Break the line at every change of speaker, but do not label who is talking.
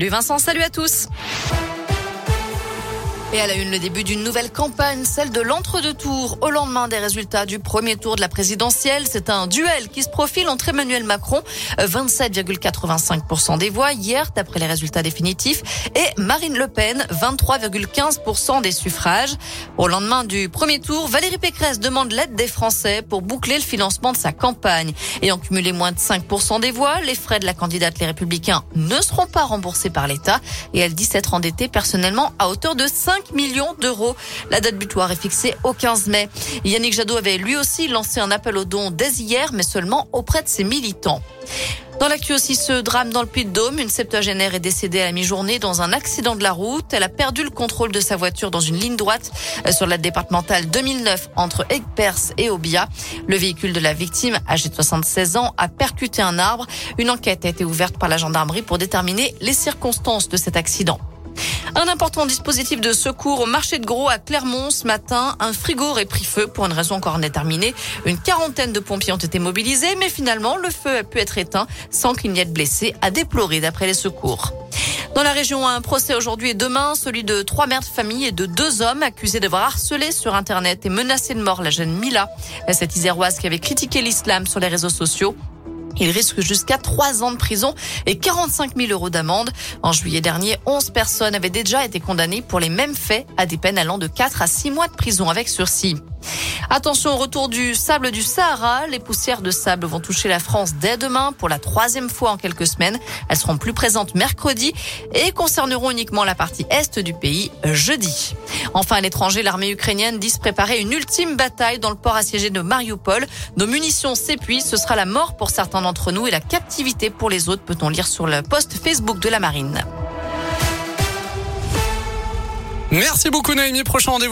Lui Vincent, salut à tous. Et à la une, le début d'une nouvelle campagne, celle de l'entre-deux tours. Au lendemain des résultats du premier tour de la présidentielle, c'est un duel qui se profile entre Emmanuel Macron, 27,85% des voix hier, d'après les résultats définitifs, et Marine Le Pen, 23,15% des suffrages. Au lendemain du premier tour, Valérie Pécresse demande l'aide des Français pour boucler le financement de sa campagne. Ayant cumulé moins de 5% des voix, les frais de la candidate Les Républicains ne seront pas remboursés par l'État et elle dit s'être endettée personnellement à hauteur de 5 millions d'euros. La date butoir est fixée au 15 mai. Yannick Jadot avait lui aussi lancé un appel aux dons dès hier, mais seulement auprès de ses militants. Dans l'actu aussi, ce drame dans le Puy-de-Dôme. Une septuagénaire est décédée à la mi-journée dans un accident de la route. Elle a perdu le contrôle de sa voiture dans une ligne droite euh, sur la départementale 2009 entre Aigues-Perse et Obia. Le véhicule de la victime, âgé de 76 ans, a percuté un arbre. Une enquête a été ouverte par la gendarmerie pour déterminer les circonstances de cet accident. Un important dispositif de secours au marché de gros à Clermont ce matin. Un frigo aurait pris feu pour une raison encore indéterminée. Une quarantaine de pompiers ont été mobilisés, mais finalement, le feu a pu être éteint sans qu'il n'y ait de blessés à déplorer d'après les secours. Dans la région, un procès aujourd'hui et demain, celui de trois mères de famille et de deux hommes accusés d'avoir harcelé sur Internet et menacé de mort la jeune Mila, cette iséroise qui avait critiqué l'islam sur les réseaux sociaux. Il risque jusqu'à trois ans de prison et 45 000 euros d'amende. En juillet dernier, 11 personnes avaient déjà été condamnées pour les mêmes faits à des peines allant de 4 à 6 mois de prison avec sursis. Attention au retour du sable du Sahara. Les poussières de sable vont toucher la France dès demain pour la troisième fois en quelques semaines. Elles seront plus présentes mercredi et concerneront uniquement la partie est du pays jeudi. Enfin, à l'étranger, l'armée ukrainienne dit se préparer une ultime bataille dans le port assiégé de Mariupol. Nos munitions s'épuisent. Ce sera la mort pour certains d'entre nous et la captivité pour les autres, peut-on lire sur le post Facebook de la marine.
Merci beaucoup Naomi. Prochain rendez-vous.